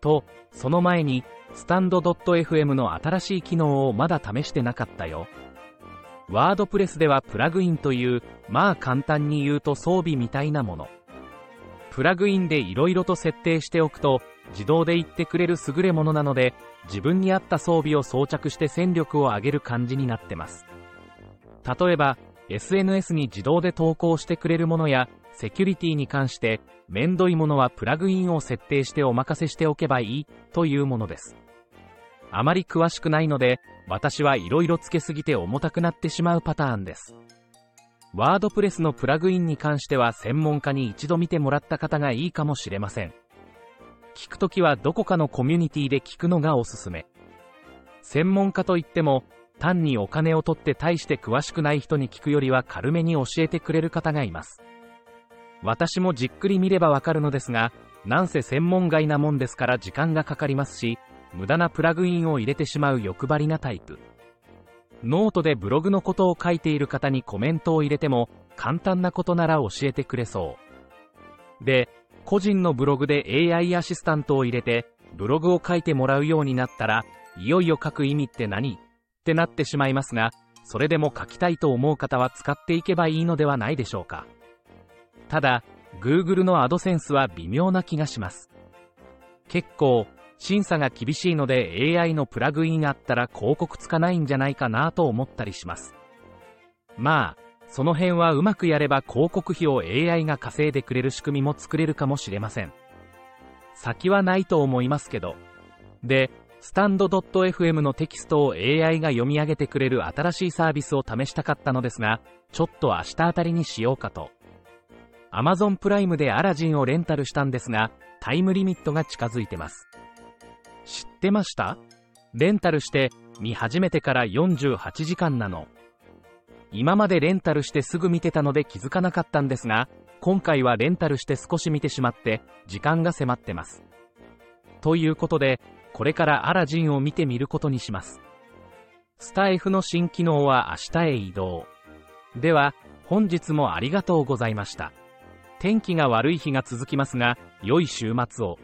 と、その前に、スタンド .fm の新しい機能をまだ試してなかったよ。ワードプレスではプラグインという、まあ簡単に言うと装備みたいなもの。プラグインで色々と設定しておくと、自動で言ってくれる優れものなので、自分に合った装備を装着して戦力を上げる感じになってます。例えば、SNS に自動で投稿してくれるものや、セキュリティに関して、めんどいものはプラグインを設定してお任せしておけばいい、というものです。あまり詳しくないので、私はいろいろつけすぎて重たくなってしまうパターンです。ワードプレスのプラグインに関しては専門家に一度見てもらった方がいいかもしれません。聞くときはどこかのコミュニティで聞くのがおすすめ。専門家といっても、単にお金を取って大して詳しくない人に聞くよりは軽めに教えてくれる方がいます。私もじっくり見ればわかるのですが、なんせ専門外なもんですから時間がかかりますし、無駄なプラグインを入れてしまう欲張りなタイプ。ノートでブログのことを書いている方にコメントを入れても、簡単なことなら教えてくれそう。で、個人のブログで AI アシスタントを入れて、ブログを書いてもらうようになったら、いよいよ書く意味って何？ってなってしまいますが、それでも書きたいと思う方は使っていけばいいのではないでしょうか。ただ、Google の AdSense は微妙な気がします。結構、審査が厳しいので AI のプラグインあったら広告つかないんじゃないかなと思ったりします。まあ、その辺はうまくやれば広告費を AI が稼いでくれる仕組みも作れるかもしれません。先はないと思いますけど。で、スタンド .fm のテキストを AI が読み上げてくれる新しいサービスを試したかったのですが、ちょっと明日あたりにしようかと。Amazon プライムでアラジンをレンタルしたんですが、タイムリミットが近づいてます。知ってました？レンタルして見始めてから48時間なの。今までレンタルしてすぐ見てたので気づかなかったんですが、今回はレンタルして少し見てしまって、時間が迫ってます。ということで、これからアラジンを見てみることにします。スタイフの新機能は明日へ移動。では、本日もありがとうございました。天気が悪い日が続きますが、良い週末を。